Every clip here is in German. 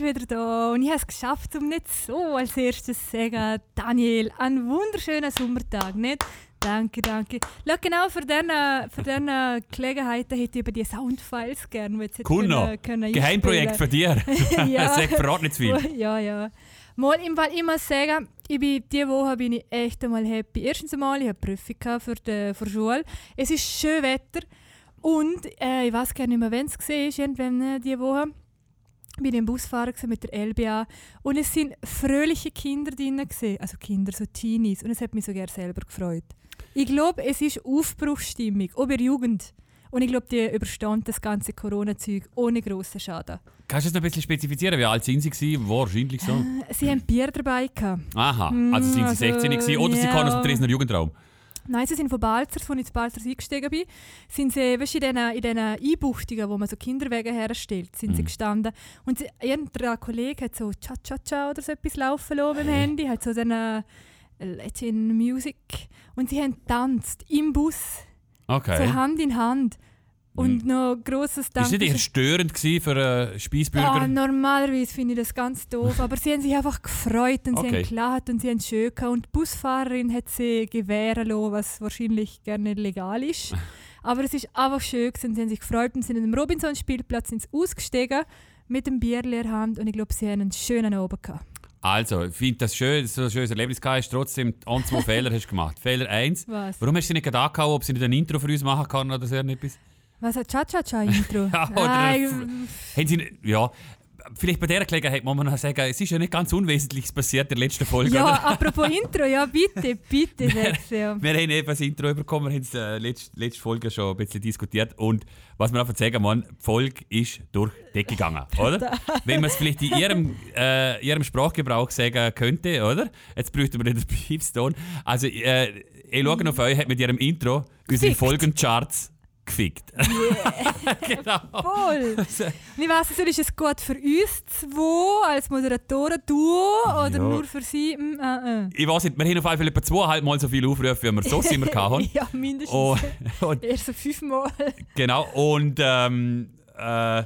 Redaktion Rebel ist wieder da und ich habe es geschafft, um nicht so als erstes zu sagen, Daniel, einen wunderschönen Sommertag, nicht? Danke, danke. Schau, genau für diese für Gelegenheiten hätte ich über die Soundfiles gerne. Kuno, Geheimprojekt für dir. ja. Sag verrat nicht zu viel. Ja, ja. Mal im Fall, ich muss sagen, ich bin, diese Woche bin ich echt einmal happy. Erstens einmal, ich hatte Prüfung für die, für die Schule. Es ist schön Wetter. Und äh, ich weiß gar nicht mehr, wenn es war, irgendwann äh, diese Woche bin ich im Busfahrer mit der LBA und es sind fröhliche Kinder drin gewesen. also Kinder, so Teenies und es hat mich sogar selber gefreut. Ich glaube, es ist Aufbruchsstimmung, auch bei Jugend. Und ich glaube, die überstand das ganze Corona-Zeug ohne grossen Schaden. Kannst du es noch ein bisschen spezifizieren? Wie alt sind sie? Gewesen? Wahrscheinlich so. Äh, sie haben Bier dabei. Gehabt. Aha, also sind sie 16 also, gewesen, oder ja. sie kommen aus dem Dresdner Jugendraum? Nein, sie sind von Balzers, als ich zu Balzers eingestiegen bin, sind sie weißt, in diesen in den Einbuchtungen, wo man so Kinderwege herstellt, sind mhm. sie gestanden. Und sie, irgendein Kollege hat so Cha-Cha-Cha oder so etwas laufen lassen dem Handy, hat so den Latin Music. Und sie haben tanzt im Bus. Okay. So Hand in Hand. Und mhm. noch grosses Dank. War das nicht störend für einen Speisbürger? Ah, normalerweise finde ich das ganz doof. Aber sie haben sich einfach gefreut und okay. sie haben gelacht und sie haben schön gehabt. Und die Busfahrerin hat sie gewähren lassen, was wahrscheinlich gerne legal ist. Aber es ist einfach schön gewesen. Sie haben sich gefreut und sind in dem Robinson-Spielplatz ausgestiegen mit dem Bier in der Hand. Und ich glaube, sie haben einen schönen Abend gehabt. Also, ich finde das schön, so ein schönes Erlebnis gehabt hast. Trotzdem ein, zwei Fehler hast du gemacht. Fehler 1. Warum hast du sie nicht gedacht, ob sie nicht ein Intro für uns machen kann oder so etwas? Was hat Cha-Cha-Cha-Intro? ja, oder Nein. Haben sie, ja, vielleicht bei dieser Gelegenheit muss man noch sagen, es ist ja nicht ganz Unwesentliches passiert in der letzten Folge. Ja, oder? apropos Intro, ja, bitte, bitte, ja. Wir haben eben das Intro bekommen, wir haben es äh, letzte, letzte Folge schon ein bisschen diskutiert. Und was man einfach sagen muss, die Folge ist durch die Decke gegangen, oder? Wenn man es vielleicht in ihrem, äh, ihrem Sprachgebrauch sagen könnte, oder? Jetzt bräuchte man den Piepston. Also, äh, ich schaue auf euch, hat mit ihrem Intro unsere Folgencharts gefickt. Yeah. genau. Voll. Also, ich weiss nicht, ist es gut für uns zwei als Moderatoren, du oder ja. nur für sie? Mm, äh, äh. Ich weiß nicht, wir haben auf jeden Fall etwa zweieinhalb Mal so viele Aufrufe, wie wir so immer hatten. ja, mindestens. Und, und, Eher so fünfmal. genau, und ähm, äh, äh,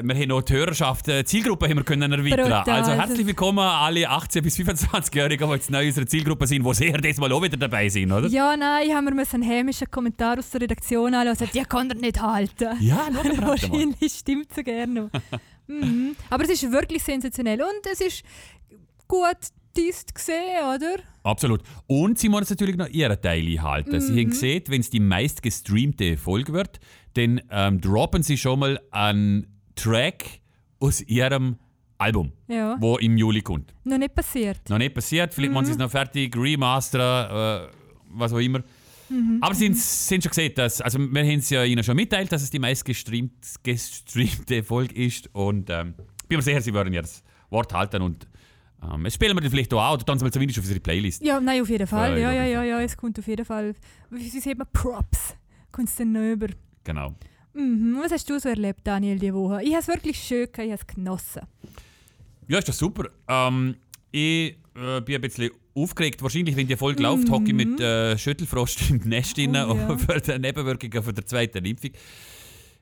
wir haben noch die Hörerschaft, die äh, Zielgruppe haben wir können erweitern. Brutal. Also herzlich willkommen alle 18- bis 25-Jährigen, die jetzt neu in unserer Zielgruppe sind, die sicher diesmal auch wieder dabei sind, oder? Ja, nein, ich habe mir einen hämischen Kommentar aus der Redaktion anhören die kann er nicht halten. Ja, noch Wahrscheinlich stimmt es so gerne. mhm. Aber es ist wirklich sensationell und es ist gut Test gesehen, oder? Absolut. Und sie muss natürlich noch ihren Teil einhalten. Mhm. Sie haben gesehen, wenn es die meist gestreamte Folge wird, dann ähm, droppen sie schon mal an Track aus ihrem Album, ja. wo im Juli kommt. Noch nicht passiert. Noch nicht passiert. Vielleicht mhm. machen sie es noch fertig, remastern, äh, was auch immer. Mhm. Aber sie sind schon gesehen, dass, also wir haben es ja ihnen schon mitteilt, dass es die meist gestreamte Folge ist und ähm, bin mir sicher, sie werden das Wort halten und ähm, es spielen wir dann vielleicht auch, oder dann zumindest auf unsere Playlist. Ja, nein, auf jeden Fall. Ja, ja, ja, ja, es kommt auf jeden Fall. Wie sagt man? Props. Kommt es dann noch über. Genau. Mhm. Was hast du so erlebt, Daniel, diese Woche? Ich habe es wirklich schön, ich habe es genossen. Ja, ist das super. Ähm, ich äh, bin ein bisschen aufgeregt. Wahrscheinlich, wenn die Folge mhm. läuft, hocke ich mit äh, Schüttelfrost im Nest oh, ja. für die Nebenwirkungen von der zweiten Impfung.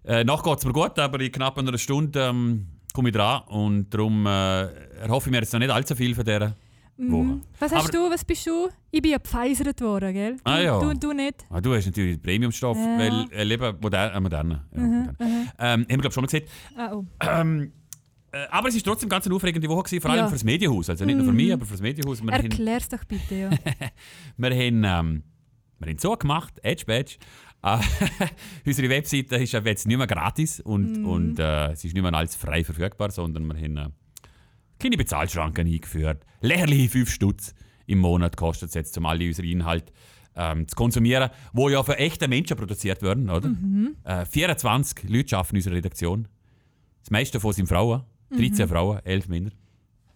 Äh, nach geht es mir gut, aber in knapp einer Stunde ähm, komme ich dran und darum äh, erhoffe ich mir jetzt noch nicht allzu viel von dieser Mhm. Was hast Aber du, was bist du? Ich bin ja gepfeisert worden, gell? Ah, ja. Du und du nicht? Ah, du hast natürlich Premiumstoff, ja. weil äh, lieber modern, äh, moderne. Ja, mhm, modern. mhm. Ähm, haben wir glaube schon mal gesehen. Ah, oh. ähm, äh, aber es war trotzdem ganz eine aufregende Woche, gewesen, vor allem ja. für das Medienhaus. Also nicht nur für mich, mhm. aber für das Medienhaus. Wir Erklär's haben, doch bitte, ja. wir, haben, ähm, wir haben so gemacht, Edge Badge. Uh, unsere Webseite ist jetzt nicht mehr gratis und, mm. und uh, es ist nicht mehr alles frei verfügbar, sondern wir haben keine Bezahlschranken eingeführt. Lehrliche 5 Stutz im Monat kostet es jetzt, um alle unsere Inhalte ähm, zu konsumieren, wo ja für echte Menschen produziert werden, oder? Mhm. Äh, 24 Leute arbeiten in unserer Redaktion. Das meiste davon sind Frauen. 13 mhm. Frauen, 11 Männer.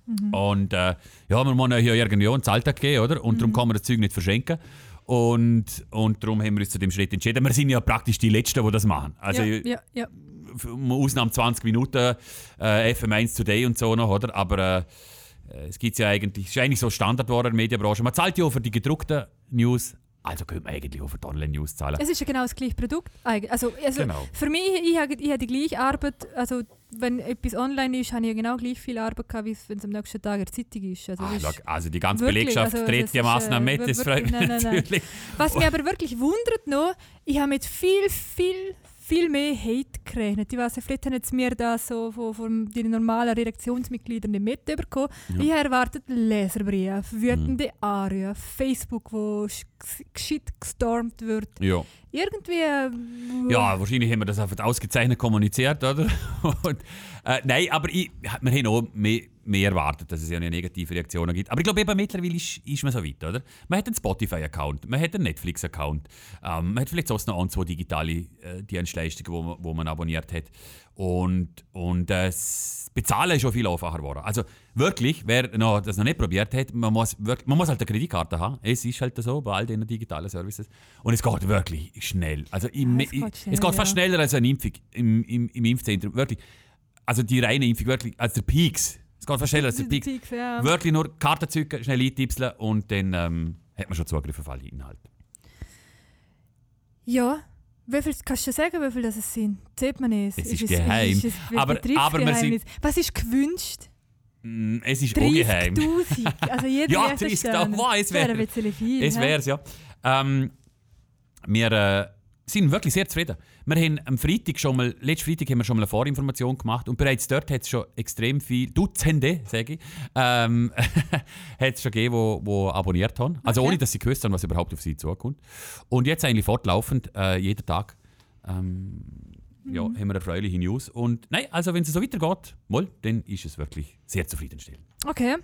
Mhm. Und äh, ja, wir müssen ja irgendwie einen Zahltag geben, oder? Und darum mhm. kann man das Zeug nicht verschenken. Und, und darum haben wir uns zu dem Schritt entschieden. Wir sind ja praktisch die Letzten, die das machen. Also, ja, ja, ja. Ausnahme 20 Minuten äh, FM1 Today und so noch, oder? Aber äh, es gibt ja eigentlich, es ist eigentlich so Standard in der Medienbranche. Man zahlt ja auch für die gedruckten News, also könnte man eigentlich auch für die Online-News zahlen. Es ist ja genau das gleiche Produkt. Also, also genau. für mich, ich habe, ich habe die gleiche Arbeit, also wenn etwas online ist, habe ich ja genau gleich viel Arbeit gehabt, wie wenn es am nächsten Tag in der Zeitung ist. Also, Ah, das ist also die ganze wirklich, Belegschaft also dreht die Massnahmen äh, mit, das freut mich nein, nein, nein. natürlich. Was mich aber wirklich wundert noch, ich habe mit viel, viel, viel mehr Hate gerechnet. Ich weiß vielleicht haben mir das so von, von den normalen Redaktionsmitgliedern nicht mitbekommen. Ja. Ich erwartet Leserbriefe, wütende Mhm. Arien, Facebook, wo sch- gescheit gestormt wird. Ja. Irgendwie... äh, ja, wahrscheinlich haben wir das einfach ausgezeichnet kommuniziert, oder? Und, äh, nein, aber ich, wir haben auch mehr, mehr erwartet, dass es ja eine negative Reaktion gibt. Aber ich glaube, eben mittlerweile ist, ist man so weit, oder? Man hat einen Spotify-Account, man hat einen Netflix-Account, ähm, man hat vielleicht sonst noch ein, zwei digitale äh, Dienstleistungen, wo man, wo man abonniert hat. Und, und äh, das Bezahlen ist schon viel einfacher geworden. Also wirklich, wer noch, das noch nicht probiert hat, man muss, wirklich, man muss halt eine Kreditkarte haben. Es ist halt so bei all diesen digitalen Services. Und es geht wirklich schnell. Also im, Ja, es geht schnell, es geht fast schneller als eine Impfung im, im, im Impfzentrum. Wirklich. Also die reine Impfung, wirklich, als der Peaks. Es geht fast schneller als der Peaks. Peaks, ja. Wirklich nur Karten zücken, schnell eintipseln und dann ähm, hat man schon Zugriff auf alle Inhalte. Ja. Wie viel, kannst du sagen, wie viel das es sind? Sieht man es? Es ist geheim. Ist es Aber- aber wir sind-? Was ist gewünscht? Mm, Es ist ungeheim. 30'000. Also jeder Ja, erste 30'000, Stern. wow, es wäre wär- ein bisschen viel. Es hä? wär's, ja. Ähm, wir äh, sind wirklich sehr zufrieden. Wir haben am Freitag schon mal, letzten Freitag haben wir schon mal eine Vorinformation gemacht und bereits dort hat es schon extrem viel, Dutzende, sage ich, ähm, hat es schon gegeben, wo, wo abonniert haben. Also Okay. ohne, dass sie gewusst haben, was überhaupt auf sie zukommt. Und jetzt eigentlich fortlaufend, äh, jeden Tag, ähm, ja, Mhm. haben wir erfreuliche News. Und nein, also wenn es so weitergeht, mal, dann ist es wirklich sehr zufriedenstellend. Okay,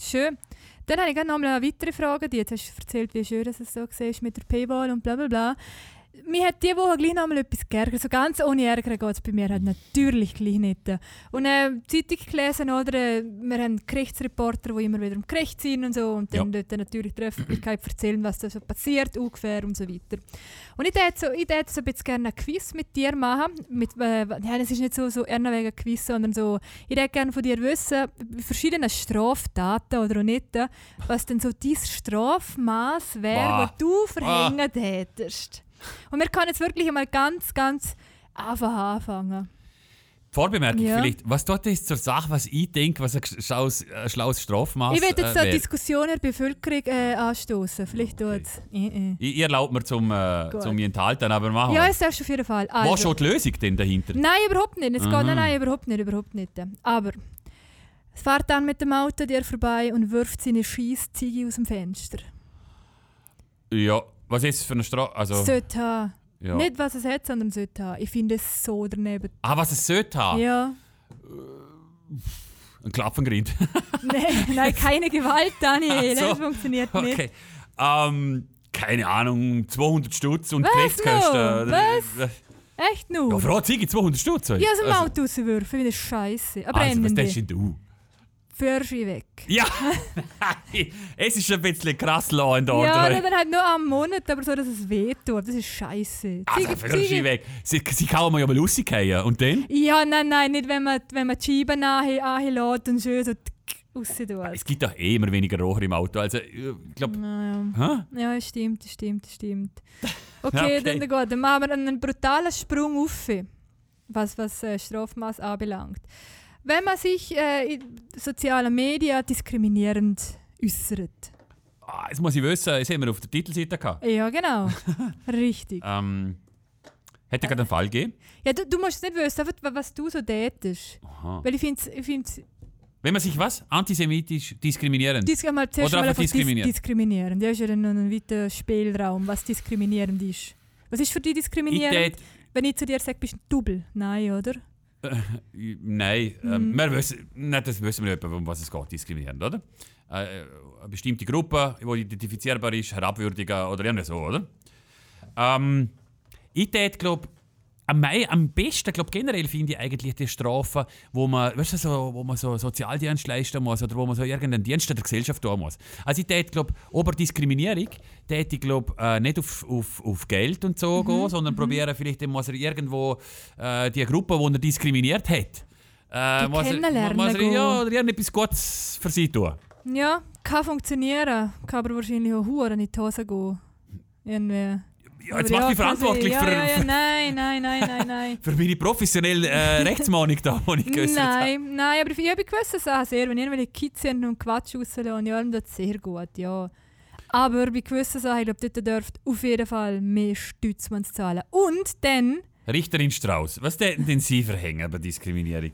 schön. Dann habe ich noch mal eine weitere Frage. Die jetzt hast du erzählt, wie schön dass es so war mit der Paywall und bla bla bla. Mir hat diese Woche gleich noch mal etwas geärgert. So ganz ohne Ärger geht es bei mir halt natürlich gleich nicht. Und äh, Zeitung gelesen, oder? äh, Wir haben Gerichtsreporter, die immer wieder im Gericht sind und so. Und dann dort natürlich der Öffentlichkeit erzählen, was da so passiert, ungefähr und so weiter. Und ich hätte so, ich hätte so ein bisschen gerne ein Quiz mit dir machen. Mit, äh, nein, es ist nicht so, so eher wegen Quiz, sondern so, ich hätte gerne von dir wissen, bei verschiedenen Straftaten oder auch nicht, äh, was denn so dein Strafmaß wäre, das du verhängen hättest. Und wir können jetzt wirklich einmal ganz, ganz einfach anfangen. Vorbemerkung Ja. vielleicht, was tut das zur Sache, was ich denke, was ein schlaues, ein schlaues Strafmaß ich will jetzt äh, eine? Diskussion in der Bevölkerung äh, anstoßen. Vielleicht Okay. tut es. Äh, äh. Ich, ich erlaube mir zum, äh, zum mich enthalten, aber machen Ja, es darfst du auf jeden Fall. Wo Also, schon die Lösung denn dahinter? Nein, überhaupt nicht. Es geht, Aha. nein, nein, überhaupt nicht, überhaupt nicht. Aber es fährt dann mit dem Auto dir vorbei und wirft seine Schiessziege aus dem Fenster. Ja, was ist es für eine Strafe? Also, Sollte haben. ja. Nicht, was es hat, sondern sollte haben. Ich finde es so daneben. Ah, was es sollte haben? Ja. Ein Klapfengrind. nein, nein, keine Gewalt, Daniel. So. Das funktioniert nicht. okay. Ähm, keine Ahnung, 200 Stutz und Was Gerichtskosten. noch? oder- Was? Echt nur? Ja, Frau Ziege, 200 Stutz. aus dem Also- Auto rauswerfen, finde das scheiße. Aber Also, was denn du? Führst weg. Ja, es ist ein bisschen krass Law and Order. Ja, dann halt nur am Monat, aber so, dass es wehtut. Das ist scheiße. also, sie Ziege- weg. Sie, sie kann man ja mal rausgehen. Und dann? Ja, nein, nein, nicht wenn man, wenn man die Scheiben nahe anlässt und schön so. Es gibt doch eh immer weniger Rohr im Auto. Also, ich glaube. Ja, es stimmt, stimmt, stimmt. Okay, Okay. Dann, dann, gut, dann machen wir einen brutalen Sprung auf, was, was äh, Strafmaß anbelangt. Wenn man sich äh, in sozialen Medien diskriminierend äußert. Ah, jetzt muss ich wissen, das haben wir auf der Titelseite gehabt. Ja, genau. Richtig. Ähm, hätte gerade einen Fall gegeben. Ja, du, du musst nicht wissen, was du so tätest. Aha. Weil ich finde ich find's, Wenn man sich was? Antisemitisch diskriminieren? Dis mal zuerst Oder mal einfach einfach dis diskriminieren. diskriminieren. Das ist ja dann noch ein weiter Spielraum, was diskriminierend ist. Was ist für dich ich diskriminierend? tät, Wenn ich zu dir sage, bist du ein Double? Nein, oder? Nein, ähm, Mhm. wir wissen, nicht, das wissen wir nicht, um was es geht, diskriminieren, oder? Äh, eine bestimmte Gruppe, die identifizierbar ist, herabwürdigen oder irgendwie so, oder? Ähm, ich tät, glaube am, am besten, glaube generell finde ich eigentlich die Strafen, wo man, weißt du, so, wo man so Sozialdienst leisten muss oder wo man so irgendeinen Dienst der Gesellschaft tun muss. Also ich tät, glaube Oberdiskriminierung, tät ich glaube äh, nicht auf, auf, auf Geld und so gehen, sondern probieren vielleicht muss er irgendwo äh, die Gruppe, die er diskriminiert hat, äh, Die muss er, muss er, ja, oder irgendetwas Gutes für sie tun. Ja, kann funktionieren. Kann aber wahrscheinlich auch Huren in die Hose gehen. Irgendwie. Ja, jetzt mach quasi- verantwortlich ja, für, Ja, ja, nein, nein, nein, nein, nein. für meine professionelle äh, Rechtsmahnung da, die ich geäußert habe. Nein, nein, aber ich habe gewisse Sachen sehr. Wenn irgendwelche Kids sind und Quatsch rauslassen, ja, das sehr gut, ja. Aber bei gewissen Sachen, ich glaube, dort dürft auf jeden Fall mehr Stütz man zahlen. Und dann, Richterin Strauß, was täten denn Sie verhängen bei Diskriminierung?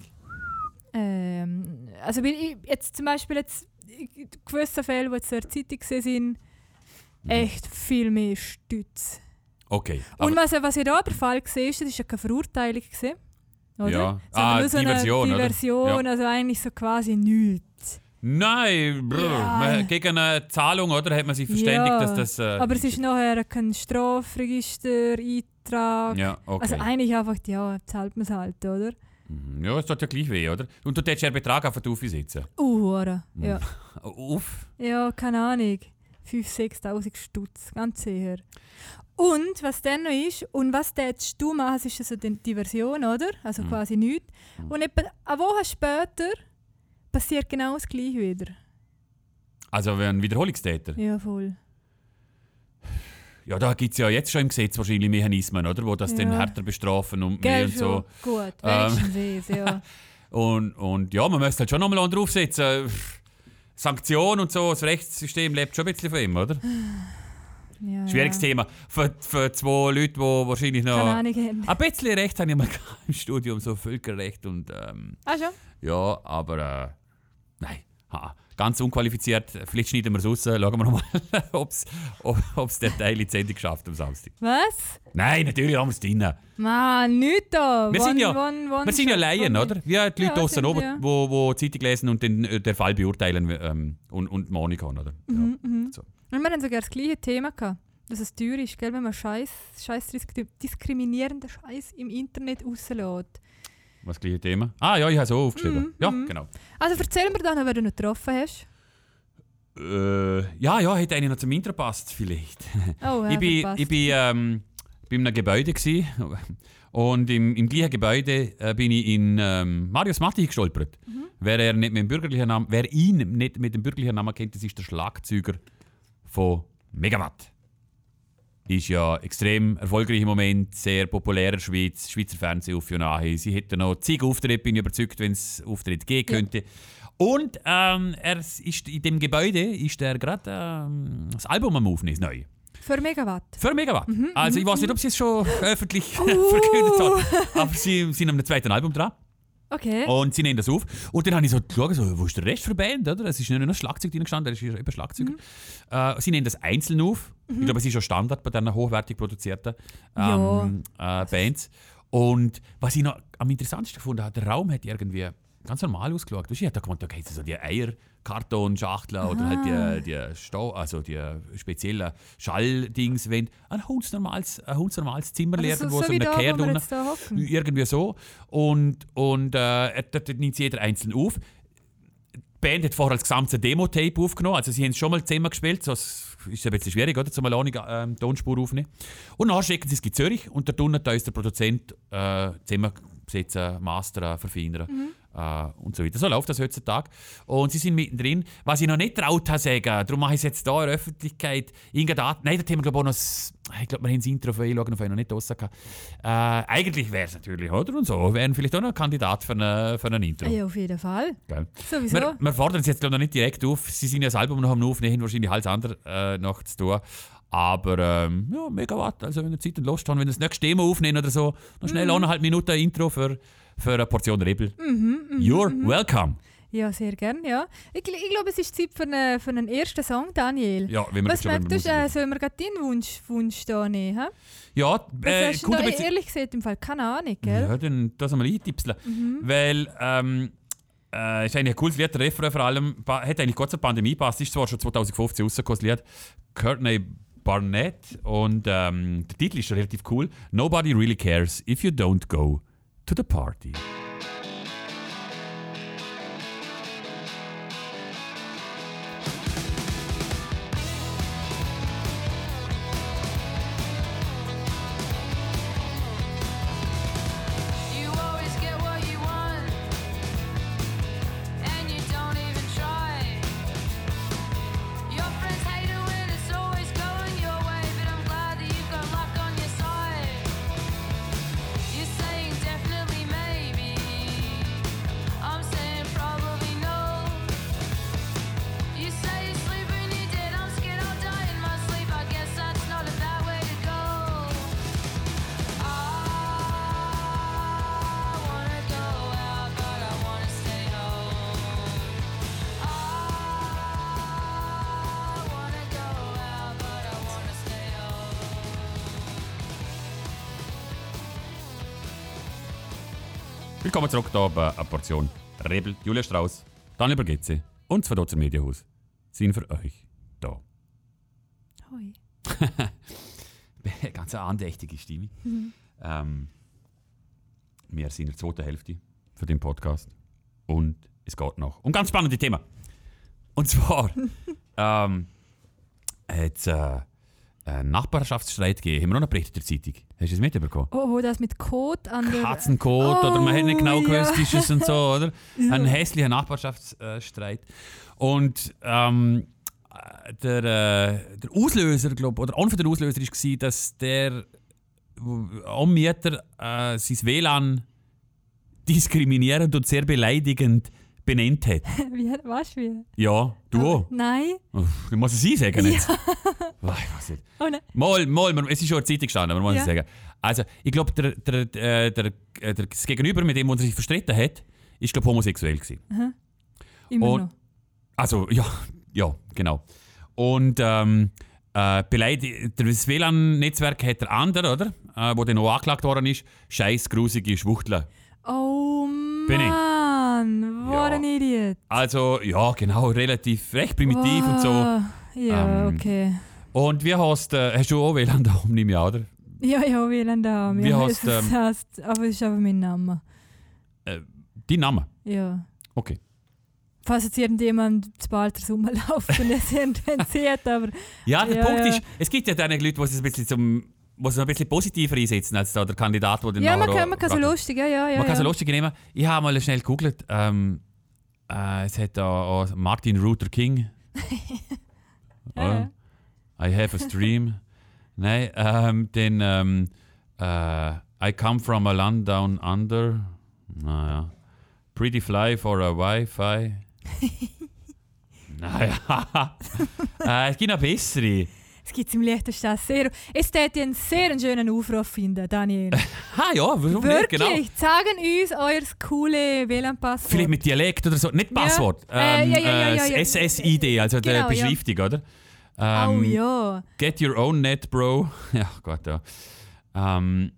ähm, also wenn ich jetzt zum Beispiel jetzt in gewissen Fällen, die der Zeitung sind, Mhm. echt viel mehr Stütz. Okay. Und was, was ich da aber Fall gesehen ist, das war ja keine Verurteilung. Gewesen, oder? Ja. Ah, nur so Diversion, eine oder? Diversion, also eigentlich so quasi nichts. nein, brr, Ja. man, gegen eine Zahlung, oder? Hat man sich verständigt, Ja, dass das. Äh, Aber es ist nachher kein Strafregister-Eintrag. Ja, okay. Also eigentlich einfach, ja, zahlt man es halt, oder? Mhm. ja, es tut ja gleich weh, oder? Und du hättest ja einen Betrag auf den aufsetzen. Uh, hure. Mhm. ja. Uff. ja, keine Ahnung. 5'000, 6'000 Stutz, ganz sicher. Und was dann noch ist, und was du jetzt du machst, ist also die die Version, oder? Also Mhm. quasi nichts. Und etwa eine Woche später passiert genau das Gleiche wieder. Also wenn ein Wiederholungstäter. Ja, voll. Ja, da gibt es ja jetzt schon im Gesetz wahrscheinlich Mechanismen, oder? Wo das dann Ja. härter bestrafen und mehr Gell, und so. schon. Gut, Ähm. ja. Und, und ja, man müsste halt schon nochmal draufsetzen. Sanktion und so, das Rechtssystem lebt schon ein bisschen von ihm, oder? ja Schwieriges ja. Thema. Für, für zwei Leute, die wahrscheinlich noch. Keine Ahnung haben. Ein bisschen Recht habe ich mal im Studium, so Völkerrecht und. Ähm, Ah, schon? ja, aber. Äh, nein, ha, ganz unqualifiziert. Vielleicht schneiden wir es raus. Schauen wir nochmal, ob es der Teil in die Sendung schafft am Samstag. Was? Nein, natürlich haben wir es drin. Mann, nicht da. Wir sind ja- wann- wann Wir sind ja Laien, oder? Wir die Leute Ja, draussen sind oben, wir. wo, wo die Zeitung lesen und den, äh, den Fall beurteilen ähm, und, und Meinung haben, oder? Mhm, mhm. so. Und wir haben sogar das gleiche Thema gehabt. Dass es teuer ist, gell, wenn man Scheiß, Scheiß disk- diskriminierenden Scheiß im Internet rauslässt. Was gleiche Thema? Ah ja, ich habe es auch aufgeschrieben. Mhm, ja, mhm. genau. Also erzähl mir dann, wer du noch getroffen hast. Äh, ja, ja, hätte eigentlich noch zum Intro passt, vielleicht. Oh, ja, ich bin, verpasst. ich bin ähm, bei einem Gebäude gsi und im, im gleichen Gebäude äh, bin ich in ähm, Marius Matti gestolpert. Mhm. Wer, er nicht mit dem bürgerlichen Namen, wer ihn nicht mit dem bürgerlichen Namen kennt, das ist der Schlagzeuger von Megawatt. Ist ja extrem erfolgreich im Moment, sehr populär in der Schweiz, Schweizer Fernsehen auf nahe. Sie hätte noch zig Auftritte, bin ich überzeugt, wenn es Auftritte geben Ja. könnte. Und ähm, er ist in dem Gebäude ist er gerade ähm, das Album am Aufnehmen, neue. Für Megawatt. Für Megawatt. Mhm, also ich weiß nicht, ob sie es schon öffentlich verkündet haben, aber sie sind am zweiten Album dran Okay. und sie nehmen das auf. Und dann habe ich so geschaut, so, wo ist der Rest der Band? Oder? Es ist nicht nur das Schlagzeug drin gestanden, er ist eben Schlagzeuger. Mhm. Äh, sie nehmen das einzeln auf. Ich glaube, es ist schon Standard bei diesen hochwertig produzierten ähm, äh, Bands. Und was ich noch am interessantesten gefunden habe, der Raum hat irgendwie ganz normal ausgeschaut. Ich gemeint, da gibt es so die Eierkartonschachtel oder halt die, die, Stau, also die speziellen Schalldings. Wenn ein hundsnormales, ein hundsnormales Zimmer leer, also, wo so, so wie eine da, wo irgendwie so. Und, und äh, dort nimmt jeder einzeln auf. Die Band hat vorher das gesamte Demo-Tape aufgenommen. Also sie haben es schon mal zusammen gespielt. So es ist ein bisschen schwierig, oder? Zum alleine ähm, Tonspur aufnehmen. Und dann schicken sie es in Zürich und der Tunnel, da ist der Produzent äh, zusammensetzen, mastern, verfeinern. Äh, und so weiter. So läuft das heutzutage. Und sie sind mittendrin. Was ich noch nicht traut habe, sagen, darum mache ich es jetzt hier in der Öffentlichkeit. Irgendein Nein, das Thema glaube ich noch. Ich glaube, wir haben das Intro von einschauen, auf noch nicht draussen gehabt. Äh, eigentlich wäre es natürlich, oder? Und so wären vielleicht auch noch ein Kandidat für, eine, für ein Intro. Ja, auf jeden Fall. Gell? Sowieso. Wir, wir fordern es jetzt glaube ich, noch nicht direkt auf. Sie sind ja das Album noch am Aufnehmen, wahrscheinlich alles andere äh, noch zu tun. Aber ähm, ja, Megawatt. Also wenn ihr Zeit und Lust habt, wenn ihr das nächste Demo aufnehmen oder so, noch schnell eineinhalb Minuten Intro für, für eine Portion Rebel. Mhm, You're welcome. Ja, sehr gern, ja. Ich, ich glaube, es ist Zeit für einen, für einen ersten Song, Daniel. Ja, wenn wir Was meinst du, äh, sollen wir gerade deinen Wunsch, Wunsch da nehmen? hä? Ja, Was äh, hast du da, aber jetzt- ehrlich gesagt im Fall keine Ahnung, gell? Ja, dann das einmal eintipseln. Mhm. Weil, ähm, äh, ist eigentlich ein cooles Lied, der Refrain vor allem, hat eigentlich kurz zur Pandemie gepasst, ist zwar schon 2015 rausgekommen, das Lied. Courtney Barnett und ähm, der Titel ist schon relativ cool. Nobody really cares if you don't go to the party. Willkommen zurück hier bei einer Portion Rebel, Julia Strauss, Daniel Bergetze und das Verdotzer Medienhaus sind für euch da. Hoi. Ganz eine andächtige Stimme. Ähm, wir sind in der zweiten Hälfte für den Podcast und es geht noch um ganz spannende Thema. Und zwar ähm, hat äh, einen Nachbarschaftsstreit gegeben. Haben wir noch einen Bericht in der Zeitung? Hast du es mitbekommen? Oh, oh, das mit Code an der... Katzenkot oder man hat nicht genau Oh, gewusst, ja. ist es und so, oder? Ein hässlicher Nachbarschaftsstreit. Und ähm, äh, der, äh, der Auslöser, glaube oder einer der Auslöser war, dass der Anmieter äh, sein WLAN diskriminierend und sehr beleidigend benannt hat. Wie, was wie? Ja, du auch. Nein. Uff, Du musst es sie sagen jetzt. Boah, ich weiß nicht. Oh nein. Mal, mal, man- es ist schon in der Zeitung gestanden, aber man muss Ja. es sagen. Also, ich glaube, der, der, der, der, äh, der, das Gegenüber, mit dem er sich verstritten hat, ist, glaube homosexuell gewesen. Immer Und- noch. Also, ja, ja, genau. Und ähm, äh, das WLAN-Netzwerk hat der andere, oder? Äh, wo dann auch angeklagt worden ist, scheiß grusige Schwuchtel. Oh Bin ich? Mann, what Ja. an Idiot. Also, ja, genau, relativ, recht primitiv und so. Wow. Ja, Ähm, okay. Und wie hast du, äh, hast du auch WLAN da, nehme ich an, oder? Ja, ja, WLAN da. Wie ja, heißt, das ähm, heißt, aber es ist einfach mein Name. Dein Name? Ja. Okay. Falls jetzt irgendjemand zu bald rumläuft und es irgendwann sieht, aber Ja, der Ja, Punkt ja. ist, es gibt ja dann Leute, die es ein bisschen zum die es ein bisschen positiver einsetzen als da der Kandidat, der den ja, man kann, man kann so lustig, ja, ja, ja. Man kann so lustig nehmen. Ich habe mal schnell gegoogelt. Ähm, äh, es hat da Martin Luther King. Ja, I have a stream. Nein, ähm, den ähm, äh, I come from a land down under. Naja. Pretty fly for a Wi-Fi. naja. äh, es gibt noch bessere. Es gibt im Liechtenstein sehr. Es täte einen sehr schönen Aufruf finden, Daniel. Ah ja, warum nicht? Wirklich, Genau. sagen uns euer coole WLAN-Passwort. Vielleicht mit Dialekt oder so. Nicht Ja. Passwort. Äh, Ähm, ja, ja, ja, äh, ja, ja. das SSID, also der Genau, ja. Beschriftung, oder? Oh Ähm, ja. Get your own net, bro. Ja, Gott, ja. Ähm,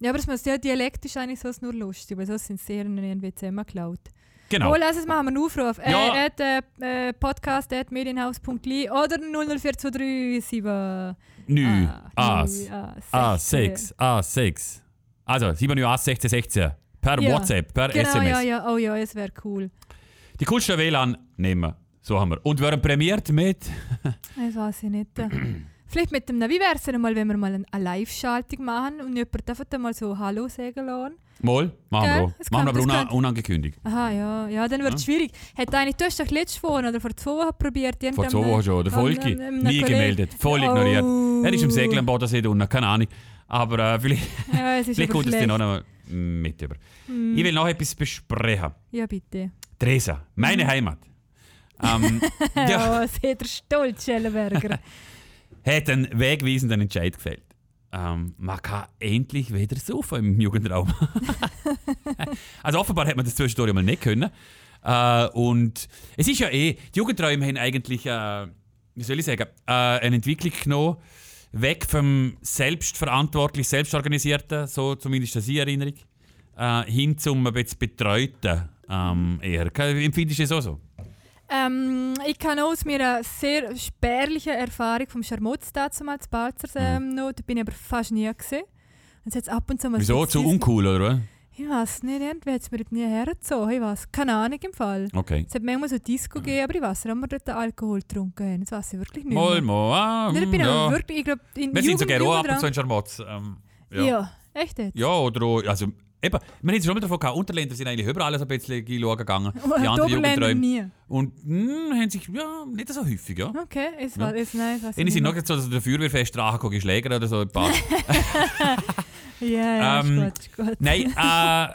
Ja, aber es muss ja Dialekt ist eigentlich sonst nur lustig, weil sonst sind sie sehr irgendwie zusammengeklaut. Genau. Oh, lass es machen einen Aufruf. Ja. Äh, at, äh, äh, podcast at medienhaus.li oder 00423 Nü. Ah, As. nü, A6. A6. Also 7 Uhr 16 16. Per Ja. WhatsApp, per Genau, SMS. ja, ja. Oh ja, es wäre cool. Die coolsten WLAN nehmen wir. So haben wir. Und wir haben prämiert mit. Das weiß ich nicht. Vielleicht mit dem, wie wäre es denn mal, wenn wir mal eine Live-Schaltung machen und jemand einfach mal so Hallo sagen lassen? Mal, machen Gell? wir. Es Machen wir aber das una kann- unangekündigt. Aha, ja, ja, dann wird es schwierig. Hat eigentlich, du hast doch letztes Woche oder vor zwei Wochen probiert, Vor zwei Wochen schon. Der Volki, nie gemeldet. Voll ignoriert. Er ist im Segeln am Bodensee da unten, keine Ahnung. Aber äh, vielleicht, Ja, es vielleicht kommt es dir noch einmal mit über. Hm. Ich will noch etwas besprechen. Ja, bitte. Teresa, meine Heimat. Ähm, ja, Ja, oh, seht ihr stolz, Schellenberger. hat einen wegweisenden Entscheid gefällt. Ähm, man kann endlich wieder saufen im Jugendraum. also offenbar hat man das zwischendurch mal nicht können. Äh, und es ist ja eh, die Jugendräume haben eigentlich, äh, wie soll ich sagen, äh, eine Entwicklung genommen, weg vom selbstverantwortlich, selbstorganisierten, so zumindest das in Erinnerung, äh, hin zum ein bisschen betreuten ähm, eher. Empfindest du es auch so? Ähm, ich kann aus meiner sehr spärlichen Erfahrung vom Scharmutz dazu mal zu Balzers ähm, noch, da bin ich aber fast nie gesehen. Und jetzt ab und zu mal Mhm. Wieso? so- Zu uncool, oder? Ich weiß nicht, irgendwie hat es mir nie hergezogen. Ich weiß, keine Ahnung im Fall. Okay. Es hat manchmal so Disco gegeben, aber ich weiß nicht, ob wir dort Alkohol getrunken haben. Das weiß ich wirklich nicht Mal, mal. Ah, Nein, ich bin ja. wirklich, ich glaube, in Wir sind sogar auch ab und zu in Scharmotz. Ähm, Ja. ja. echt jetzt? ja, oder auch, also eben, wir haben schon mal davon gehabt, Unterländer sind eigentlich überall so ein bisschen schauen gegangen. Die anderen Jugendräume. nie. Und hm, haben sich, ja, nicht so häufig, ja. Okay, es Ja. war, es, nein, es Eine ich sind nicht noch so, dass der Feuerwehrfest ist, Schläger oder so ein paar. Ja, ja, Ähm, ist gut, ist gut. Nein, äh,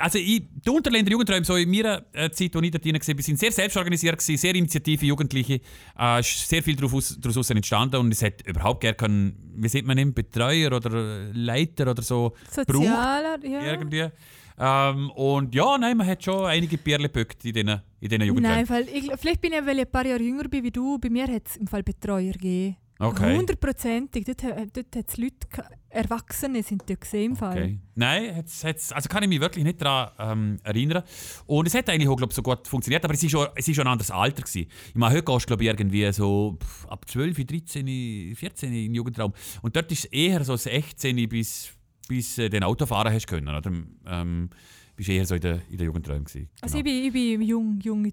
also ich, die Unterländer Jugendräume, so in meiner äh, Zeit, als ich dort drin war, sind sehr selbstorganisiert, gewesen, sehr initiative Jugendliche, äh, ist sehr viel daraus, daraus entstanden und es hat überhaupt gar keinen, wie sieht man ihn, Betreuer oder Leiter oder so Sozialer, ja. irgendwie. Ähm, und ja, nein, man hat schon einige Bierle gebückt in diesen in Jugendräumen. Nein, weil ich, vielleicht bin ich, weil ich ein paar Jahre jünger bin wie du. Bei mir hat es im Fall Betreuer gegeben. Okay. Hundertprozentig. Dort, dort hat es Leute, Erwachsene sind dort gesehen im Fall. Okay. Nein, hat's, hat's, also kann ich mich wirklich nicht daran ähm, erinnern. Und es hat eigentlich auch glaub, so gut funktioniert, aber es ist schon, es ist schon ein anderes Alter. Gewesen. Ich meine, heute gehst du ich, irgendwie so ab 12, 13, 14 in den Jugendraum. Und dort ist es eher so 16 bis, bis äh, den Autofahrer hast können. Oder? Ähm, bist eher so in der, in der Jugendraum. Gewesen. Also ich Genau. bin, ich bin jung, jung,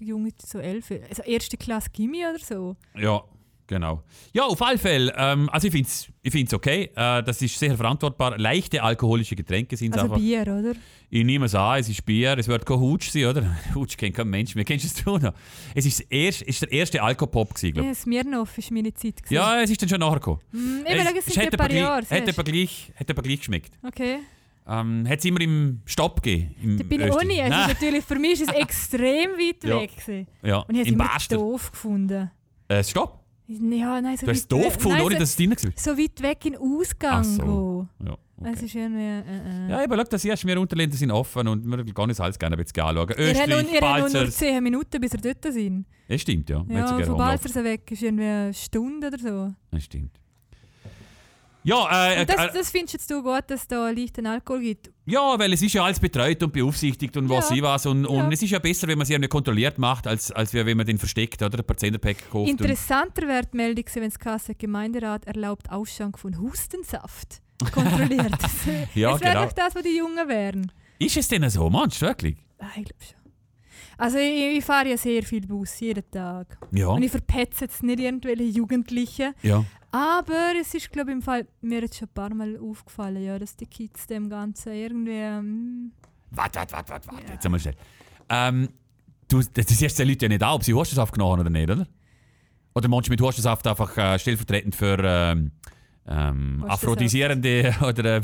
jung mit so elf, also erste Klasse Gimmi oder so. Ja, genau. Ja, auf alle Fälle. Ähm, also ich finde es ich find's okay. Äh, das ist sehr verantwortbar. Leichte alkoholische Getränke sind es Also einfach. Bier, oder? Ich nehme es an, es ist Bier, es wird kein Hutsch sein, oder? Hutsch kennt kein Mensch mehr. Kennst du es noch? Es ist, das erste, ist der erste Alkopop, glaube Ja, Smirnoff war meine Zeit. ich. gewesen. Ja, es ist dann schon nachher gekommen. Hm, ich will sagen, es sind ein paar aber Jahre. gleich, hat aber gleich, geschmeckt. Okay. Ähm, hat es immer im Stopp gegeben? Im Da bin ich auch nie. Es ist Nein. natürlich, für mich ist es extrem weit Ja. weg. Gewesen. Ja, Und ich habe es im immer Bastel. doof gefunden. Äh, Stopp? Ja, nein, so Du hast es doof gefunden, nein, ohne so, dass es drin war? so weit weg in den Ausgang Ach so. gehen. Ja, Es okay. ist irgendwie... Äh, äh. Ja, aber schau, das erste, wir Unterländer sind offen und wir gehen uns alles gerne ein bisschen anschauen. Österreich, ihr habt nur, nur Balzers. 10 Minuten, bis ihr dort sind. Das stimmt, ja. Wir Ja, von rumlaufen. Balzers weg ist irgendwie eine Stunde oder so. Das stimmt. Ja, äh, Und das, äh, das findest du gut, dass es da leichten Alkohol gibt? Ja, weil es ist ja alles betreut und beaufsichtigt und was Ja. sie was. Und, und Ja. es ist ja besser, wenn man sie kontrolliert macht, als, als wenn man den versteckt oder ein paar Zehnerpack kauft. Interessanter wäre die Meldung, wenn es Kasse Gemeinderat erlaubt Ausschank von Hustensaft kontrolliert. das Ja, das wäre genau. doch das, was die Jungen wären. ist es denn so, meinst du wirklich? Ah, ich glaube schon. Also ich, ich fahre ja sehr viel Bus, jeden Tag. Ja. Und ich verpetze jetzt nicht irgendwelche Jugendlichen. ja. Aber es ist, glaube ich, im Fall, mir jetzt schon ein paar Mal aufgefallen, ja, dass die Kids dem Ganzen irgendwie... ähm, Warte, warte, warte, warte, warte. Jetzt einmal schnell. Ähm, du, das siehst die Leute ja nicht an, ob sie Hustensaft genommen haben oder nicht, oder? Oder meinst du mit Hustensaft einfach äh, stellvertretend für ähm, ähm, aphrodisierende oder, äh,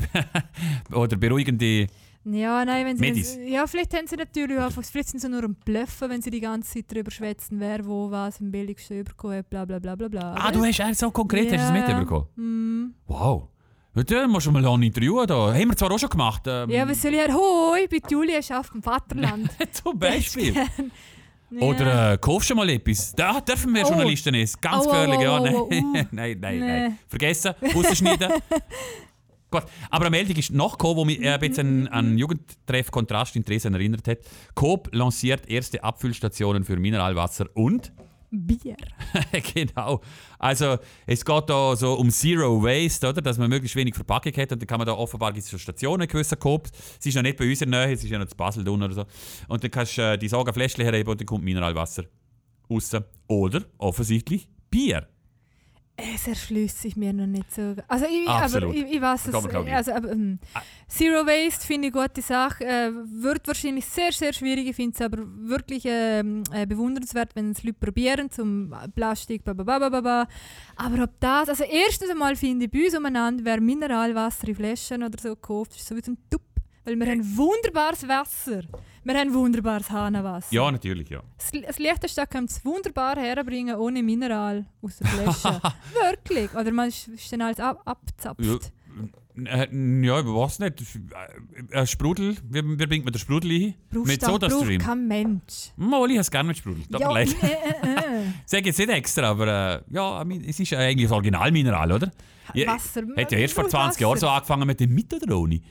oder beruhigende. Ja, nein, wenn sie... Medis. Ja, vielleicht haben sie natürlich einfach... Vielleicht sind sie nur am Bluffen, wenn sie die ganze Zeit darüber schwätzen, wer wo was am billigsten bekommen hat, bla bla bla bla bla. Ah, du hast äh, so konkret hast du es Ja. mitbekommen? Mm. Wow. Ja, musst du mal ein Interview da. Haben wir zwar auch schon gemacht. Ähm, Ja, was soll ich sagen? Hoi, bin Julia, arbeite im Vaterland. zum Beispiel. Ja. Oder äh, kaufst du mal etwas? Da dürfen wir Oh. Journalisten essen. Ganz Oh, oh, gefährlich, oh, ja. oh, Nein, oh, uh. nein, nein, Nee. nein. Vergessen, rausschneiden. Gut, aber eine Meldung ist noch gekommen, wo mich äh, ein bisschen an einen Jugendtreff Kontrast in Dresden erinnert hat. Coop lanciert erste Abfüllstationen für Mineralwasser und Bier. genau. Also es geht da so um Zero Waste, oder? Dass man möglichst wenig Verpackung hat und dann kann man da offenbar gibt's so Stationen gewisser Coop. Es ist noch nicht bei uns in der Nähe, es ist ja noch zu Basel unten oder so. Und dann kannst du äh, die Sagenfläschchen herheben und dann kommt Mineralwasser raus. Oder offensichtlich Bier. Es erschließt sich mir noch nicht so. Also ich, Absolut. aber ich, ich weiß es. Also, aber, ähm, Ah. Zero Waste finde ich eine gute Sache. Äh, wird wahrscheinlich sehr, sehr schwierig. Ich finde es aber wirklich ähm, äh, bewundernswert, wenn es Leute probieren, zum Plastik, bla. Aber ob das, also erstens einmal finde ich bei uns umeinander, wer Mineralwasser in Flaschen oder so kauft, ist sowieso ein Tupp. Weil wir haben wunderbares Wasser. Wir haben wunderbares Hahnenwasser. Ja, natürlich, ja. Das, das Liechtenstein kann es wunderbar herbringen ohne Mineral aus der Flasche. Wirklich. Oder man ist, ist dann alles ab, abzapft. Ja. Äh, ja, ich weiß nicht. Äh, äh, Sprudel, wie, wie bringt man den Sprudel hin? Brauchst mit du- braucht Sodastream. kein Mensch. Mal, ich habe es gerne mit Sprudel. Tut mir Ja, leid. äh, äh. Sag jetzt nicht extra, aber äh, ja, es ist eigentlich das Originalmineral, oder? Ja, Wasser. Hat ja erst vor braucht 20 Jahren so angefangen mit dem mit oder ohne.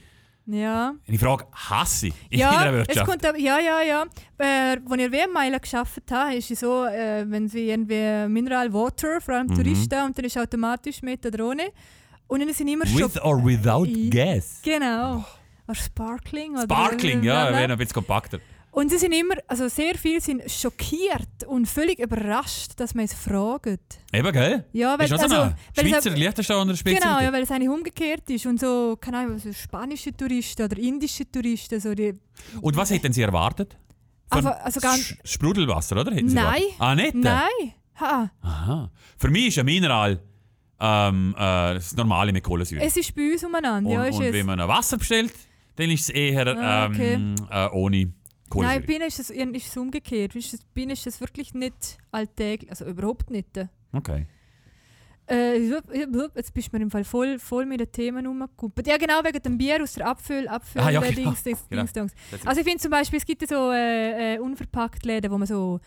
Ja. Ich frage, hasse ich in Ja, der es Wirtschaft? kommt aber, ja, ja, ja. Äh, als ich WM-Meilen gearbeitet habe, ist es so, äh, wenn sie irgendwie Mineral Water, vor allem Mhm. Touristen, und dann ist automatisch mit oder ohne. Und dann sind immer. With or without I- gas? Genau. Oder Sparkling. Oder Sparkling, ja, bla, bla. wäre ein bisschen kompakter. Und sie sind immer, also sehr viele sind schockiert und völlig überrascht, dass man es fragt. Eben, gell? Ja, weil, ist also, eine weil es Schweizer Liechtenstein oder Spezialität? Genau, ja, weil es eigentlich umgekehrt ist. Und so, keine Ahnung, so spanische Touristen oder indische Touristen, so die. Und was hätten Sie erwartet? Von also. Sch- Sprudelwasser, oder? Hätten Sie Nein. erwartet? Ah, nicht? Nein! Ha. Aha. Für mich ist ein Mineral ähm, äh, das normale mit Kohlensäure. Es ist bei uns umeinander. Und, ja, ist und es. wenn man Wasser bestellt, dann ist es eher Ah, okay. ähm, äh, ohne Kohlensäure. Nein, bei ihnen ist es, ihnen ist es umgekehrt. Du, Bei ihnen ist es wirklich nicht alltäglich. Also überhaupt nicht. Okay. Äh, jetzt bist du mir im Fall voll, voll mit den Themen rumgekumpelt. Ja, genau, wegen dem Bier aus der Abfüll, Abfüll, Ah, ja, äh, genau, Dings, Dings, genau. Dings, Dongs. Das- Also ich finde zum Beispiel, es gibt ja so äh, äh, unverpackt Läden, wo man so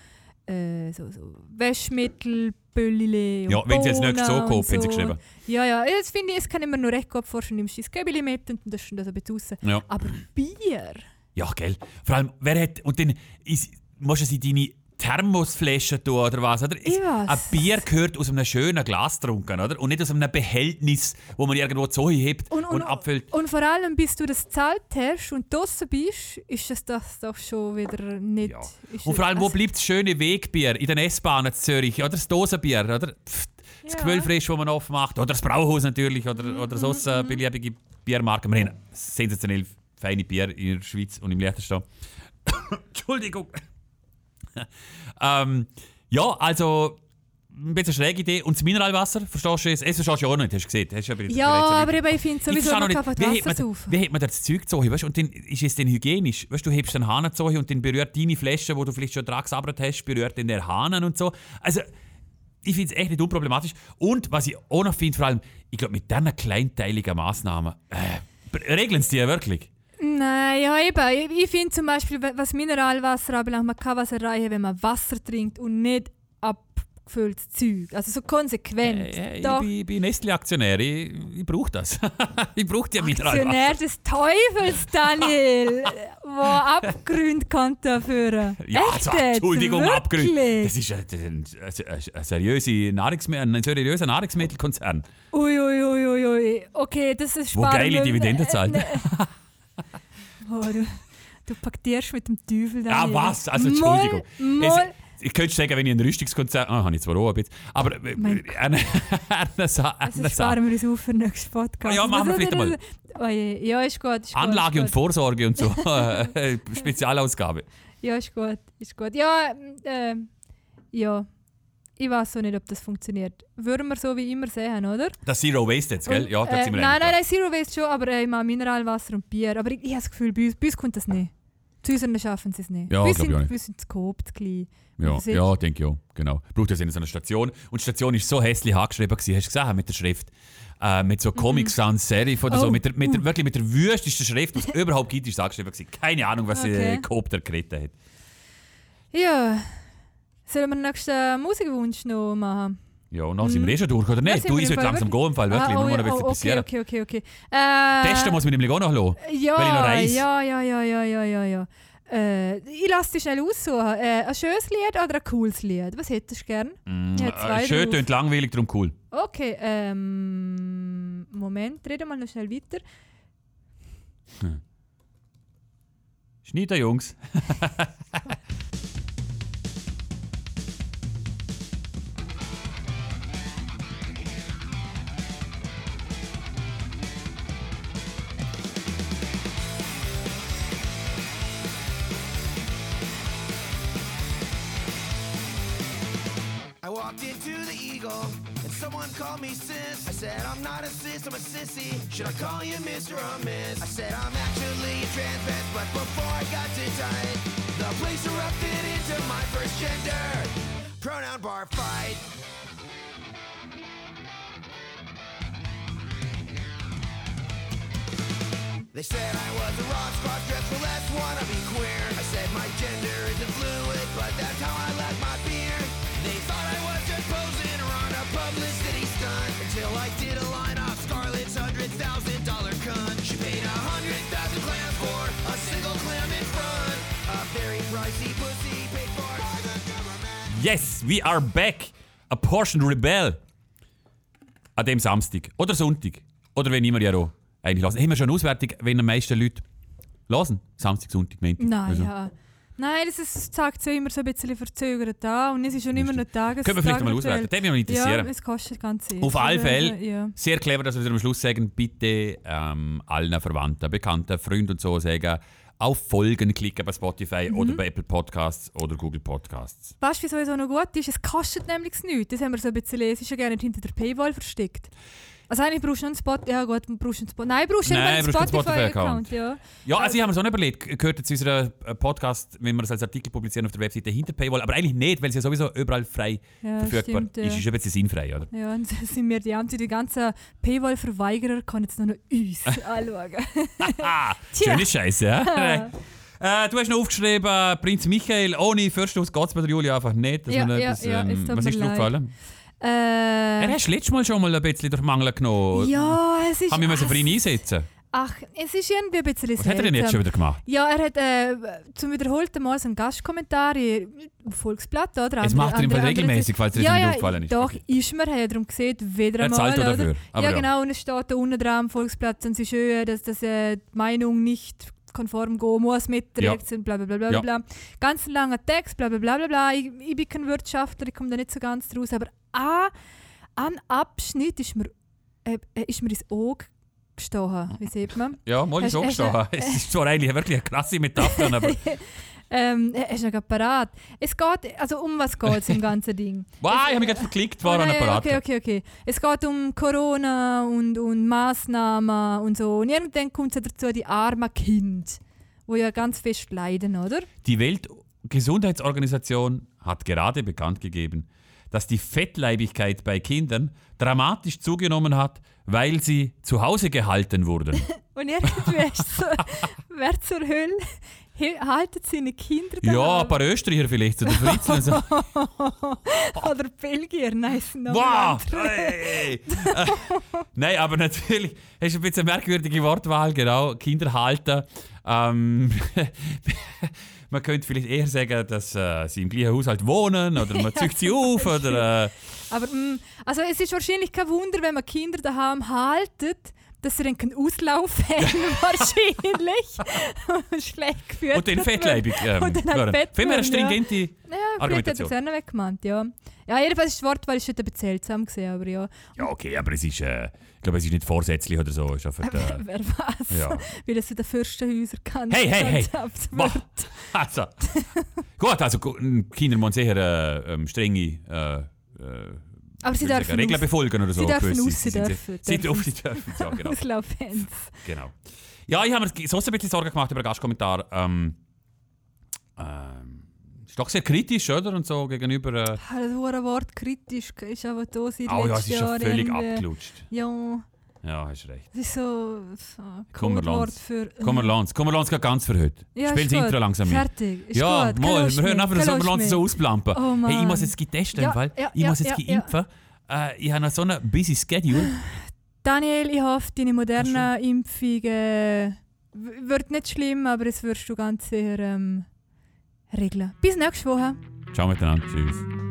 äh, so, so Waschmittel, Böllile Ja, wenn sie jetzt nicht so kommt, und haben sie so. geschrieben. Ja, ja, das finde ich, das kann ich mir noch recht gut vorstellen. Du nimmst dein Gäbeli mit und das ist das ein bisschen raus. Ja. Aber Bier? Ja, gell. Vor allem, wer hat. Und dann ist, musst du sie deine Thermosflaschen tun oder was, oder? Es-. Ein Bier gehört aus einem schönen Glas getrunken, oder? Und nicht aus einem Behältnis, wo man irgendwo zu hebt und, Und, und, abfüllt. und vor allem, bis du das gezahlt hast und draußen bist, ist das, das doch schon wieder nicht... Ja. Und vor allem, wo also- bleibt das schöne Wegbier in den S-Bahnen in Zürich? Oder das Dosenbier, oder? Pff, Das Ja. Quellfrisch, das man aufmacht. Oder das Brauhaus natürlich, oder, Mhm, oder sonst äh, beliebige Biermarken. Wir haben sensationell feine Bier in der Schweiz und im Liechtenstein. Entschuldigung. ähm, ja, also ein bisschen schräge Idee. Und das Mineralwasser, verstehst du es? Es verstehst du ja auch nicht, hast du gesehen. Hast du ja, aber eben, ich finde Ich sowieso, man noch kann einfach nicht, wie Wasser man, saufen. wie hat man das Zeug gezogen, weißt? Und dann ist es dann hygienisch. Weißt, du hebst den Hahn gezogen und dann berührt deine Flasche, wo du vielleicht schon dran gesabbert hast, berührt dann der Hahn und so. Also, ich finde es echt nicht unproblematisch. Und was ich auch noch finde, vor allem, ich glaube, mit diesen kleinteiligen Massnahmen, äh, regeln sie die ja wirklich. Nein, ja eben. Ich, ich finde zum Beispiel, wa- was Mineralwasser anbelangt, man kann was erreichen, wenn man Wasser trinkt und nicht abgefülltes Zeug. Also so konsequent. Äh, ich Doch. bin, bin Nestle-Aktionär, ich, ich brauche das. ich brauche die Mineralwasser. Aktionär des Teufels, Daniel, wo Abgründe kann dafür. Ja, Echt also? Entschuldigung. Wirklich? Das ist ein, ein, ein, ein, seriöse Nahrungsmi- ein seriöser Nahrungsmittelkonzern. Ui, ui, ui, ui. Okay, das ist Wo spannend. geile Dividenden zahlt. Oh, du, du paktierst mit dem Teufel, Ah, Daniel. was? Also, Entschuldigung. Mal, Es, mal. ich könnte sagen, wenn ich ein Rüstungskonzern. Ah, habe ich zwar auch ein bisschen. Aber äh, Mein eine, eine, Sa- Also eine Sa- sparen wir uns auf für den nächsten Podcast. Ja, machen wir vielleicht einmal. Oh. Ja, ist gut. Ist Anlage gut, und gut. Vorsorge und so. Äh, Spezialausgabe. Ja, ist gut. Ist gut. Ja, äh, ja. Ich weiß auch nicht, ob das funktioniert. Würden wir so wie immer sehen, oder? Das Zero Waste jetzt, gell? Und, Ja, da äh, sind wir Nein, nein, nein, Zero Waste schon, aber äh, ich meine Mineralwasser und Bier. Aber ich, ich habe das Gefühl, bei uns, bei uns kommt das nicht. Zu unseren schaffen sie es nicht. Ja, wir glaub ich sind, auch nicht. wir sind zu klein. Ja, ja denke ich auch. Genau. Braucht das in so einer Station. Und die Station ist so hässlich angeschrieben, gewesen, hast du gesehen, mit der Schrift. Äh, mit so Comic Sans Serif oder so. Mhm. Oh, Mit der, mit der, uh. wirklich mit der wüstesten Schrift, die es überhaupt gibt, ist es angeschrieben. Gewesen. Keine Ahnung, was Okay. äh, Coop da geredet hat. Ja. Sollen wir den nächsten Musikwunsch noch machen? Ja, und dann sind wir eh schon durch, oder nicht? Du, ich sollte langsam gehen, im Fall, wirklich. Ah, Nur oh, noch ein bisschen oh, okay, passieren. okay, okay, okay. Äh, Testen muss man nämlich auch noch lassen. Ja, weil ich noch ja, ja, ja, ja, ja, ja, ja. Äh, ich lasse dich schnell aussuchen. Äh, ein schönes Lied oder ein cooles Lied? Was hättest du gern? Mm, äh, schön, tönt langweilig, darum cool. Okay, ähm, Moment, reden wir noch schnell weiter. Schneider, Jungs. walked into the Eagle and someone called me sis. I said, I'm not a sis, I'm a sissy. Should I call you Mr. or Miss? I said, I'm actually a trans man, but before I got to tight, the police erupted into my first gender pronoun bar fight. They said I was a rock star dressed for less, wanna be queer. I said my gender isn't fluid, but that's how I like my beer. Yes, we are back. A Portion Rebel. An dem Samstag. Oder Sonntag. Oder wenn immer ja auch eigentlich hören. Haben wir schon eine Auswertung, wenn die meisten Leute hören? Samstag, Sonntag, Montag. Nein, Also. ja. Nein, das ist, das zeigt sich immer so ein bisschen verzögert an und es ist schon immer noch Tages Können wir vielleicht mal auswerten? Das würde mich interessieren. Ja, es kostet ganz viel. Auf alle Fälle. Ja. Sehr clever, dass wir am Schluss sagen, bitte ähm, allen Verwandten, Bekannten, Freunden und so sagen, auf Folgen klicken bei Spotify Mhm. oder bei Apple Podcasts oder Google Podcasts. Weißt du, wieso noch gut ist? Es kostet nämlich nichts. Das haben wir so ein bisschen lesen. Es ist ja gerne hinter der Paywall versteckt. Also eigentlich brauchst du einen Spot. Ja gut, du brauchst einen Spot. Nein, brauchst du Nein, einen Spotify-Account. Spotify-Account. ja. Ja, also ich habe mir so nicht überlegt, gehört jetzt unser äh, Podcast, wenn wir das als Artikel publizieren auf der Webseite, hinter Paywall, aber eigentlich nicht, weil es ja sowieso überall frei Ja, verfügbar stimmt, ja. ist. Ist ein bisschen sinnfrei, oder? Ja, und so sind wir die Einzigen, die ganzen Paywall-Verweigerer können jetzt nur noch uns anschauen. Tja. schöne Scheiße, ja? Äh, du hast noch aufgeschrieben, Prinz Michael, ohne Fürstenhaus geht es bei der Julia einfach nicht. dass Ja, ja, das, ja, ähm, tut was ist dir leid. aufgefallen? Äh, Er hast letztes Mal schon mal ein bisschen durch Mangel genommen. ja, es ist. Haben wir müssen für ihn einsetzen. Ach, es ist irgendwie ein bisschen Was hat er denn jetzt schon wieder gemacht? Ja, er hat äh, zum wiederholten Mal so einen Gastkommentar im Volksblatt, oder? Es macht er im Fall regelmäßig, falls dir das ja, nicht ja, aufgefallen ist. Doch, Okay. ist mir, hat er darum gesehen, wieder Er einmal. zahlt er oder? dafür. Ja, ja. genau, und es steht da unten dran am Volksblatt, und ist schön, dass das, äh, die Meinung nicht konform gehen muss mit der Ja. Bla bla bla bla Ja. bla. Ganz ein langer Text, bla bla bla bla bla. Ich, ich bin kein Wirtschaftler, ich komme da nicht so ganz draus, aber ein, ein Abschnitt ist mir, äh, äh, ist mir ins Auge gestochen, wie sieht man? Ja, mal ist auch gestanden. Es ist zwar eigentlich wirklich eine krasse Metapher, aber Ähm, er ist noch parat. Es geht, also um was geht es im ganzen Ding? wow, ich habe mich gerade verklickt, war Oh, nein, Apparat. Okay, okay, okay. Es geht um Corona und, und Massnahmen und so. Und irgendwann kommt es dazu, die armen Kinder, die ja ganz fest leiden, oder? Die Weltgesundheitsorganisation hat gerade bekannt gegeben, dass die Fettleibigkeit bei Kindern dramatisch zugenommen hat, weil sie zu Hause gehalten wurden. Und irgendwie ist so, wer zur Hölle haltet seine Kinder da? ja, ein paar Österreicher vielleicht, so der Fritz und so. Oder Belgier, nice. noch Wow! Hey. Äh, Nein, aber natürlich, es ist ein bisschen eine merkwürdige Wortwahl, genau. Kinder halten. Ähm, man könnte vielleicht eher sagen, dass äh, sie im gleichen Haushalt wohnen oder man zieht sie auf oder. Äh, Aber mm, also es ist wahrscheinlich kein Wunder, wenn man Kinder daheim haltet, dass sie dann keinen Auslauf haben, wahrscheinlich. Schlecht geführt. und dann fettleibig. Ähm, Und dann werden. fett mich eine werden, ja. stringente. Ja, vielleicht hat er Argumentation. weggemeint, ja. Ja, jedenfalls ist das Wort, weil ich schon ein bisschen seltsam gesehen, aber ja. Ja, okay, aber es ist, äh, ich glaube, es ist nicht vorsätzlich oder so. Ist einfach, äh, Wer weiß, ja. wie das in den Fürstenhäusern kann. Hey, hey, hey. wird. Also. Gut, also Kinder müssen sicher äh, ähm, strenge äh, äh, Aber sie dürfen sagen, Regeln befolgen oder so. sie dürfen gewisse. aus, sie dürfen, Sie dürfen. sie dürfen, ja, genau. Auslauffans. genau. Ja, ich habe mir sonst ein bisschen Sorgen gemacht über den Gastkommentar. Ähm, ähm, ist doch sehr kritisch, oder? Und so gegenüber. Äh, Ah, Das Wort kritisch ist aber da seit oh ja, es ist schon völlig abgelutscht. Ja, Ja, hast recht. es ist so, so ein Codewort für... Komm, wir lassen es ganz für heute. Ja, Spiel das. Intro langsam mit. Fertig, ist ja, gut. mal, wir hören einfach mehr, so, keine wir lassen es so ausplampen. Oh, hey, ich Mann. muss jetzt testen, Ja, weil ja, ich ja, muss jetzt ja, impfen. Äh, ich habe noch so einen busy Schedule. Daniel, ich hoffe, deine moderne Impfung äh, wird nicht schlimm, aber es wirst du ganz sicher ähm, regeln. Bis nächste Woche. Ciao miteinander. Tschüss.